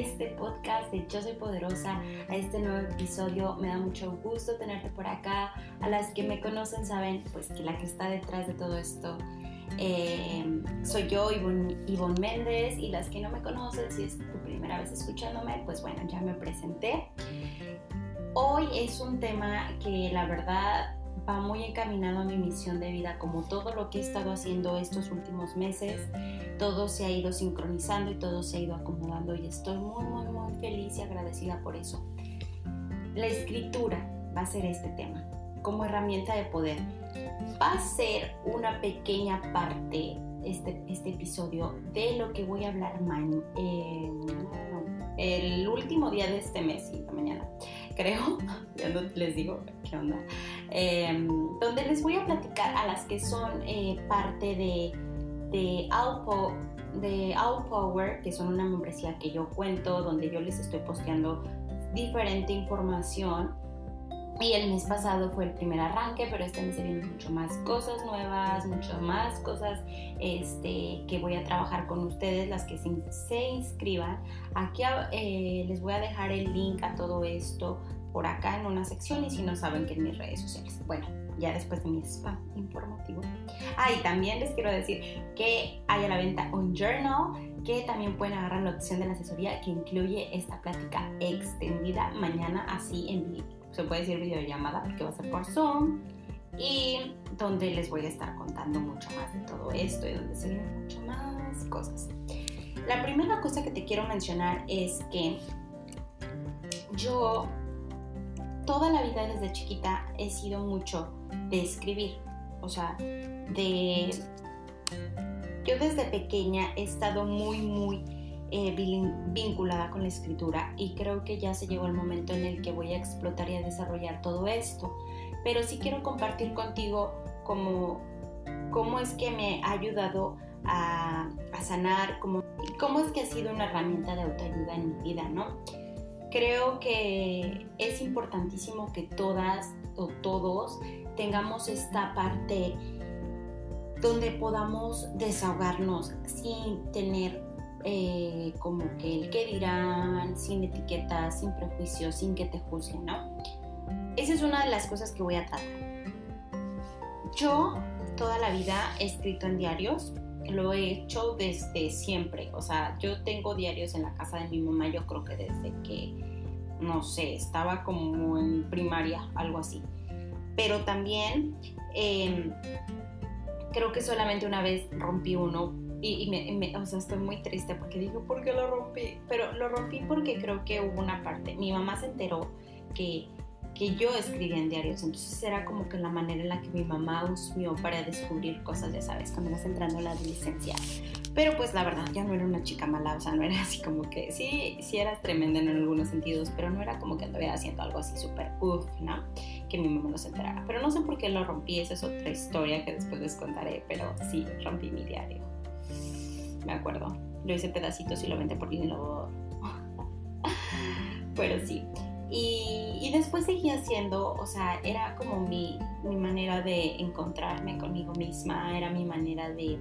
este podcast de Yo Soy Poderosa, a este nuevo episodio. Me da mucho gusto tenerte por acá. A las que me conocen saben pues que la que está detrás de todo esto eh, soy yo, Ivonne, Méndez, y las que no me conocen, si es tu primera vez escuchándome, pues bueno, ya me presenté. Hoy es un tema que la verdad va muy encaminado a mi misión de vida, como todo lo que he estado haciendo estos últimos meses, todo se ha ido sincronizando y todo se ha ido acomodando y estoy muy, muy, muy feliz y agradecida por eso. La escritura va a ser este tema, como herramienta de poder. Va a ser una pequeña parte, este, este episodio, de lo que voy a hablar mañana, eh, el último día de este mes y mañana creo, ya no les digo qué onda, em, donde les voy a platicar a las que son eh, parte de, de de All Power, que son una membresía que yo cuento, donde yo les estoy posteando diferente información y el mes pasado fue el primer arranque, pero este mes vienen mucho más cosas nuevas, mucho más cosas este, que voy a trabajar con ustedes, las que se, inscriban. Aquí eh, les voy a dejar el link a todo esto por acá en una sección y si no saben que en mis redes sociales. Bueno, ya después de mi spam informativo. Ah, y también les quiero decir que hay a la venta un journal que también pueden agarrar la opción de la asesoría que incluye esta plática extendida mañana así en vivo se puede decir videollamada porque va a ser por Zoom y donde les voy a estar contando mucho más de todo esto y donde se vienen mucho más cosas. La primera cosa que te quiero mencionar es que yo toda la vida desde chiquita he sido mucho de escribir, o sea, de... Yo desde pequeña he estado muy, muy eh, vinculada con la escritura y creo que ya se llegó el momento en el que voy a explotar y a desarrollar todo esto. Pero sí quiero compartir contigo cómo, cómo es que me ha ayudado a, sanar, cómo, cómo es que ha sido una herramienta de autoayuda en mi vida, ¿no? Creo que es importantísimo que todas o todos tengamos esta parte donde podamos desahogarnos sin tener eh, como que el que dirán, sin etiquetas, sin prejuicios, sin que te juzguen, ¿no? Esa es una de las cosas que voy a tratar. Yo toda la vida he escrito en diarios, lo he hecho desde siempre, o sea, yo tengo diarios en la casa de mi mamá, yo creo que desde que, no sé, estaba como en primaria, algo así. Pero también em, creo que solamente una vez rompí uno y, me, o sea, estoy muy triste porque digo, ¿por qué lo rompí? Pero lo rompí porque creo que hubo una parte, mi mamá se enteró que, que yo escribía en diarios, entonces era como que la manera en la que mi mamá usó para descubrir cosas, ya sabes, cuando vas entrando en la adolescencia. Pero pues la verdad, ya no era una chica mala, o sea, no era así como que, sí, sí eras tremenda en algunos sentidos, pero no era como que anduviera haciendo algo así súper uff, ¿no? Que mi mamá no se enterara. Pero no sé por qué lo rompí, esa es otra historia que después les contaré, pero sí, rompí mi diario me acuerdo. Lo hice pedacitos y lo vendí por dinero. Pero sí. Y, después seguí haciendo, o sea, era como mi, mi manera de encontrarme conmigo misma, era mi manera de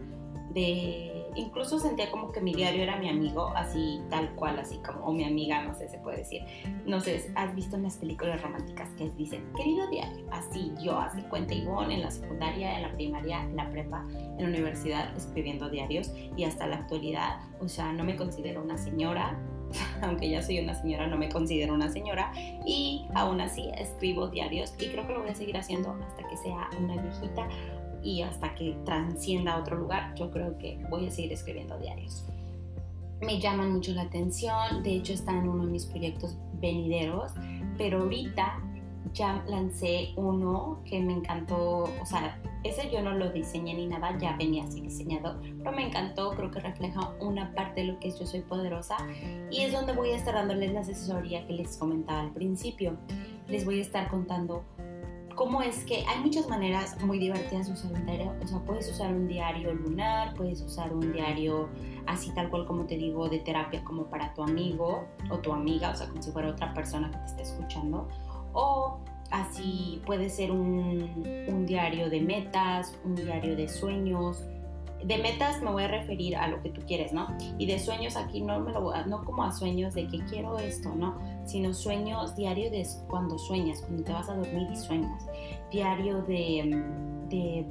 incluso sentía como que mi diario era mi amigo, así tal cual, así como, o mi amiga, no sé, se puede decir. No sé, has visto en las películas románticas que dicen, querido diario, así yo, así cuenta Ivonne en la secundaria, en la primaria, en la prepa, en la universidad, escribiendo diarios y hasta la actualidad, o sea, no me considero una señora, aunque ya soy una señora, no me considero una señora y aún así escribo diarios y creo que lo voy a seguir haciendo hasta que sea una viejita y hasta que transcienda a otro lugar, yo creo que voy a seguir escribiendo diarios. Me llaman mucho la atención, de hecho está en uno de mis proyectos venideros, pero ahorita ya lancé uno que me encantó, o sea, ese yo no lo diseñé ni nada, ya venía así diseñado, pero me encantó, creo que refleja una parte de lo que es Yo Soy Poderosa y es donde voy a estar dándoles la asesoría que les comentaba al principio. Les voy a estar contando cómo es que hay muchas maneras muy divertidas de usar un diario. O sea, puedes usar un diario lunar, puedes usar un diario así tal cual como te digo, de terapia como para tu amigo o tu amiga, o sea, como si fuera otra persona que te esté escuchando. O así puede ser un, un diario de metas, un diario de sueños, de metas me voy a referir a lo que tú quieres, ¿no? Y de sueños aquí no me lo no como a sueños de que quiero esto, ¿no? Sino sueños diario de cuando sueñas, cuando te vas a dormir y sueñas. Diario de, de,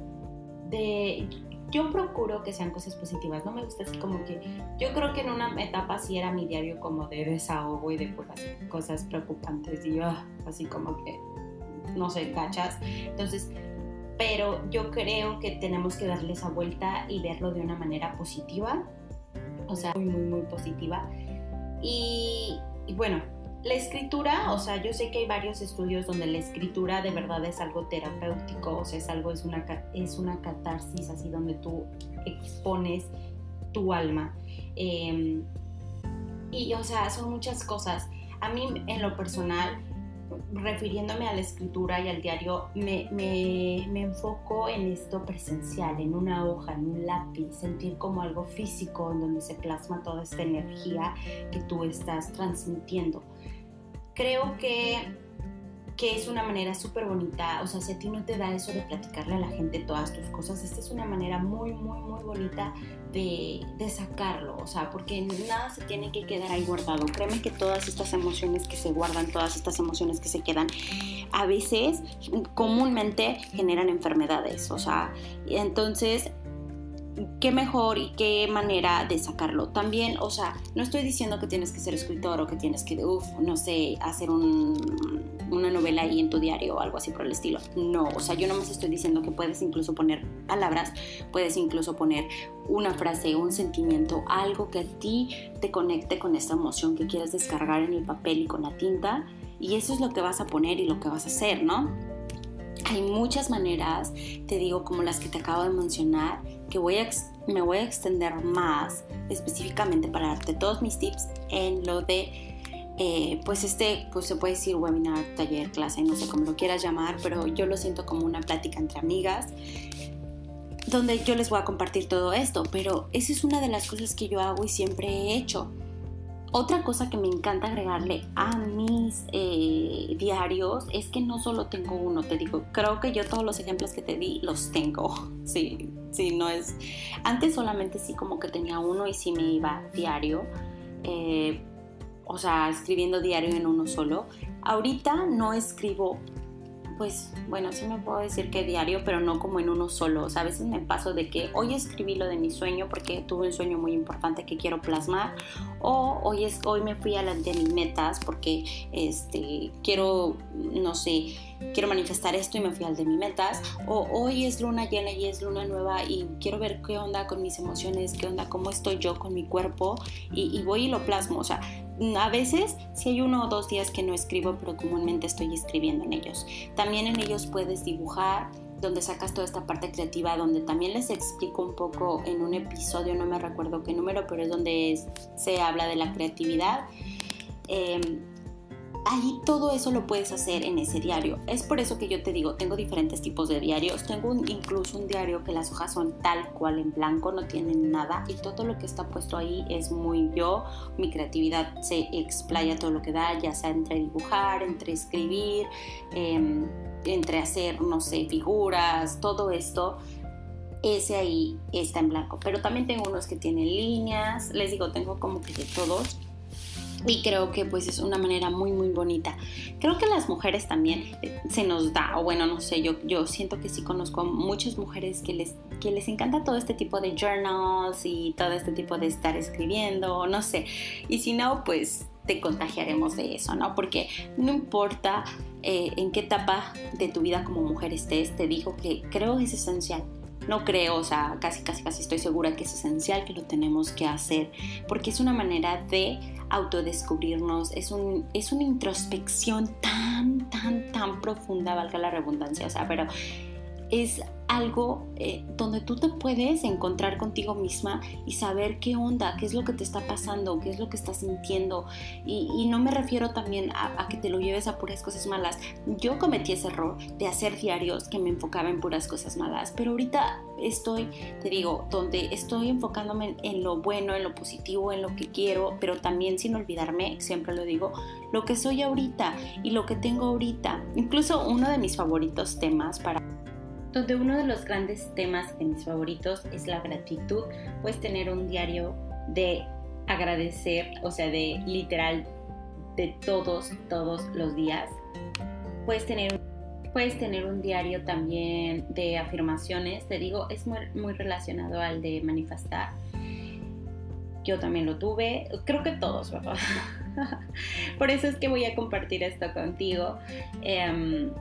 de yo procuro que sean cosas positivas, no me gusta así como que yo creo que en una etapa sí era mi diario como de desahogo y de puras cosas preocupantes y yo ah, así como que no sé, cachas. Entonces, pero yo creo que tenemos que darle esa vuelta y verlo de una manera positiva, o sea, muy, muy, muy positiva. Y, bueno, la escritura, o sea, yo sé que hay varios estudios donde la escritura de verdad es algo terapéutico, o sea, es algo, es una, es una catarsis así donde tú expones tu alma. Em, y, o sea, son muchas cosas. A mí, en lo personal, refiriéndome a la escritura y al diario, me, me, me, enfoco en esto presencial, en una hoja, en un lápiz, sentir como algo físico en donde se plasma toda esta energía que tú estás transmitiendo. Creo que que es una manera súper bonita, o sea, si a ti no te da eso de platicarle a la gente todas tus cosas, esta es una manera muy, muy, muy bonita de, de, sacarlo, o sea, porque nada se tiene que quedar ahí guardado. Créeme que todas estas emociones que se guardan, todas estas emociones que se quedan, a veces comúnmente generan enfermedades, o sea, entonces qué mejor y qué manera de sacarlo. También, o sea, no estoy diciendo que tienes que ser escritor o que tienes que, uff, no sé, hacer una novela ahí en tu diario o algo así por el estilo. No, o sea, yo no más estoy diciendo que puedes incluso poner palabras, puedes incluso poner una frase, un sentimiento, algo que a ti te conecte con esta emoción que quieres descargar en el papel y con la tinta. Y eso es lo que vas a poner y lo que vas a hacer, ¿no? Hay muchas maneras, te digo, como las que te acabo de mencionar, que voy a, me voy a extender más específicamente para darte todos mis tips en lo de, eh, pues este, pues se puede decir webinar, taller, clase, no sé cómo lo quieras llamar, pero yo lo siento como una plática entre amigas donde yo les voy a compartir todo esto, pero esa es una de las cosas que yo hago y siempre he hecho. Otra cosa que me encanta agregarle a mis eh, diarios es que no solo tengo uno, te digo, creo que yo todos los ejemplos que te di los tengo, sí, sí, no es... Antes solamente sí como que tenía uno y sí me iba diario, eh, o sea, escribiendo diario en uno solo. Ahorita no escribo pues bueno, sí me puedo decir que diario, pero no como en uno solo. O sea, a veces me paso de que hoy escribí lo de mi sueño porque tuve un sueño muy importante que quiero plasmar, o hoy, es, hoy me fui a las de mis metas porque este, quiero, no sé, quiero manifestar esto y me fui al de mis metas, o hoy es luna llena y es luna nueva y quiero ver qué onda con mis emociones, qué onda, cómo estoy yo con mi cuerpo y, y voy y lo plasmo. O sea, a veces si hay uno o dos días que no escribo, pero comúnmente estoy escribiendo en ellos. También en ellos puedes dibujar, donde sacas toda esta parte creativa, donde también les explico un poco en un episodio, no me recuerdo qué número, pero es donde se habla de la creatividad. Em, ahí todo eso lo puedes hacer en ese diario. Es por eso que yo te digo, tengo diferentes tipos de diarios. Tengo incluso un diario que las hojas son tal cual en blanco, no tienen nada y todo lo que está puesto ahí es muy yo. Mi creatividad se explaya todo lo que da, ya sea entre dibujar, entre escribir, em, entre hacer, no sé, figuras, todo esto ese ahí está en blanco. Pero también tengo unos que tienen líneas, les digo, tengo como que de todos y creo que pues es una manera muy muy bonita. Creo que las mujeres también eh, se nos da, o bueno, no sé, yo, yo siento que sí conozco muchas mujeres que les, que les encanta todo este tipo de journals y todo este tipo de estar escribiendo, no sé. Y si no, pues te contagiaremos de eso, ¿no? Porque no importa eh, en qué etapa de tu vida como mujer estés, te digo que creo que es esencial no creo, o sea, casi, casi, casi estoy segura que es esencial que lo tenemos que hacer, porque es una manera de autodescubrirnos, es, un, es una introspección tan, tan, tan profunda, valga la redundancia, o sea, pero es algo eh, donde tú te puedes encontrar contigo misma y saber qué onda, qué es lo que te está pasando, qué es lo que estás sintiendo. Y, no me refiero también a, que te lo lleves a puras cosas malas. Yo cometí ese error de hacer diarios que me enfocaba en puras cosas malas, pero ahorita estoy, te digo, donde estoy enfocándome en lo bueno, en lo positivo, en lo que quiero, pero también sin olvidarme, siempre lo digo, lo que soy ahorita y lo que tengo ahorita. Incluso uno de mis favoritos temas para donde uno de los grandes temas de mis favoritos es la gratitud. Puedes tener un diario de agradecer, o sea, de literal de todos, todos los días. Puedes tener, puedes tener un diario también de afirmaciones, te digo, es muy, muy relacionado al de manifestar. Yo también lo tuve, creo que todos, ¿verdad? Por eso es que voy a compartir esto contigo. Em,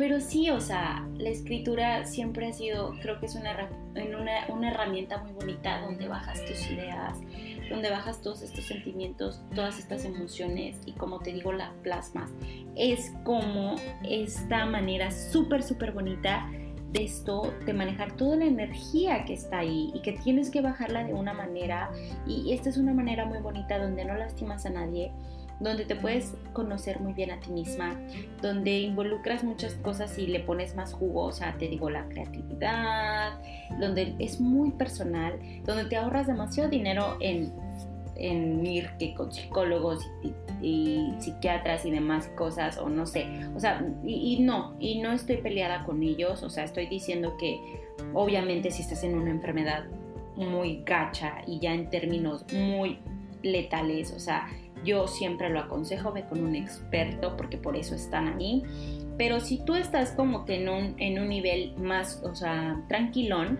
pero sí, o sea, la escritura siempre ha sido, creo que es una, una, una, herramienta muy bonita donde bajas tus ideas, donde bajas todos estos sentimientos, todas estas emociones y como te digo, la plasmas. Es como esta manera súper, súper bonita de esto, de manejar toda la energía que está ahí y que tienes que bajarla de una manera. Y esta es una manera muy bonita donde no lastimas a nadie donde te puedes conocer muy bien a ti misma, donde involucras muchas cosas y le pones más jugo, o sea, te digo la creatividad, donde es muy personal, donde te ahorras demasiado dinero en, en ir que con psicólogos y, psiquiatras y demás cosas, o no sé, o sea, y, y no, y no estoy peleada con ellos, o sea, estoy diciendo que obviamente si estás en una enfermedad muy gacha y ya en términos muy letales, o sea, yo siempre lo aconsejo, ve con un experto porque por eso están ahí. Pero si tú estás como que en un, en un nivel más, o sea, tranquilón,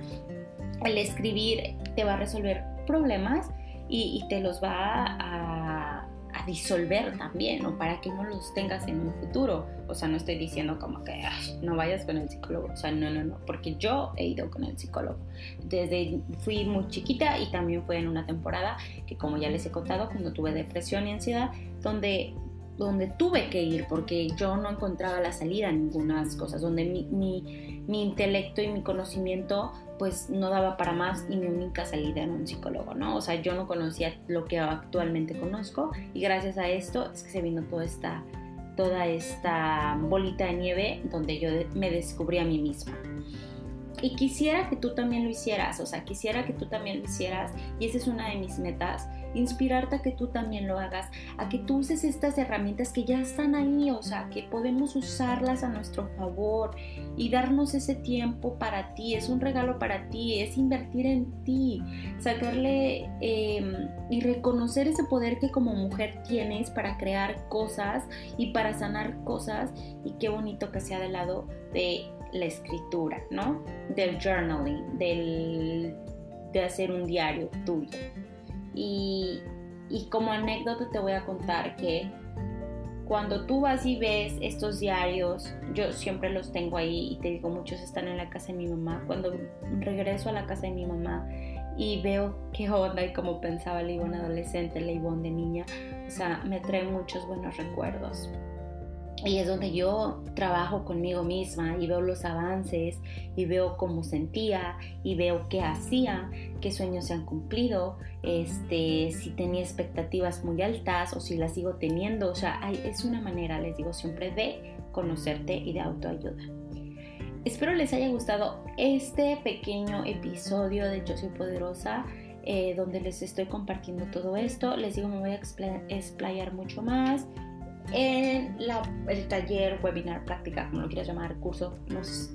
el escribir te va a resolver problemas y, y te los va a disolver también, o para que no los tengas en un futuro. O sea, no estoy diciendo como que no vayas con el psicólogo, o sea, no, no, no, porque yo he ido con el psicólogo. Desde fui muy chiquita y también fue en una temporada que como ya les he contado, cuando tuve depresión y ansiedad, donde donde tuve que ir porque yo no encontraba la salida en ninguna cosas, donde mi, mi, mi, intelecto y mi conocimiento pues no daba para más y mi única salida era un psicólogo, ¿no? O sea, yo no conocía lo que actualmente conozco y gracias a esto es que se vino toda esta, toda esta bolita de nieve donde yo me descubrí a mí misma. Y quisiera que tú también lo hicieras, o sea, quisiera que tú también lo hicieras y esa es una de mis metas inspirarte a que tú también lo hagas, a que tú uses estas herramientas que ya están ahí, o sea, que podemos usarlas a nuestro favor y darnos ese tiempo para ti, es un regalo para ti, es invertir en ti, sacarle em, y reconocer ese poder que como mujer tienes para crear cosas y para sanar cosas y qué bonito que sea del lado de la escritura, ¿no? Del journaling, del, de hacer un diario tuyo. Y, como anécdota te voy a contar que cuando tú vas y ves estos diarios, yo siempre los tengo ahí y te digo, muchos están en la casa de mi mamá. Cuando regreso a la casa de mi mamá y veo qué onda y cómo pensaba la Ivonne adolescente, la Ivonne de niña, o sea, me trae muchos buenos recuerdos. Y es donde yo trabajo conmigo misma y veo los avances y veo cómo sentía y veo qué hacía, qué sueños se han cumplido, este, si tenía expectativas muy altas o si las sigo teniendo. O sea, es una manera, les digo siempre, de conocerte y de autoayuda. Espero les haya gustado este pequeño episodio de Yo Soy Poderosa. Eh, donde les estoy compartiendo todo esto. Les digo, me voy a explayar mucho más en el taller, webinar, práctica, como lo quieras llamar, curso,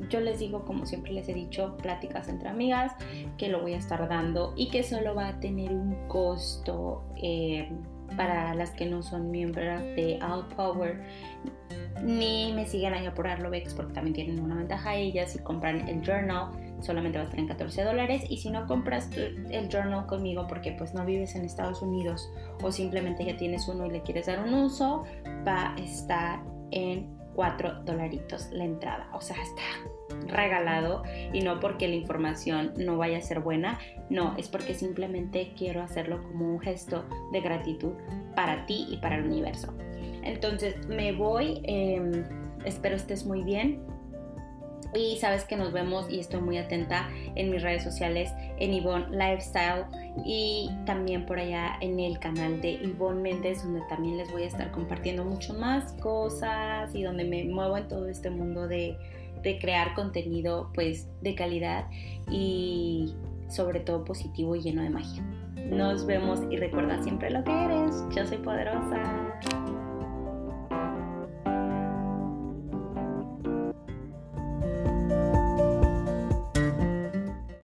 yo les digo, como siempre les he dicho, pláticas entre amigas, que lo voy a estar dando y que solo va a tener un costo eh, para las que no son miembros de Outpower ni me siguen ahí por Arlovex porque también tienen una ventaja ellas si compran el journal solamente va a estar en 14 dólares y si no compras el journal conmigo porque pues no vives en Estados Unidos o simplemente ya tienes uno y le quieres dar un uso, va a estar en 4 dolaritos la entrada. O sea, está regalado y no porque la información no vaya a ser buena, no, es porque simplemente quiero hacerlo como un gesto de gratitud para ti y para el universo. Entonces me voy, em, espero estés muy bien. Y sabes que nos vemos y estoy muy atenta en mis redes sociales, en Yvonne Lifestyle y también por allá en el canal de Yvonne Méndez, donde también les voy a estar compartiendo mucho más cosas y donde me muevo en todo este mundo de, de crear contenido pues de calidad y sobre todo positivo y lleno de magia. Nos vemos y recuerda siempre lo que eres. Yo soy poderosa.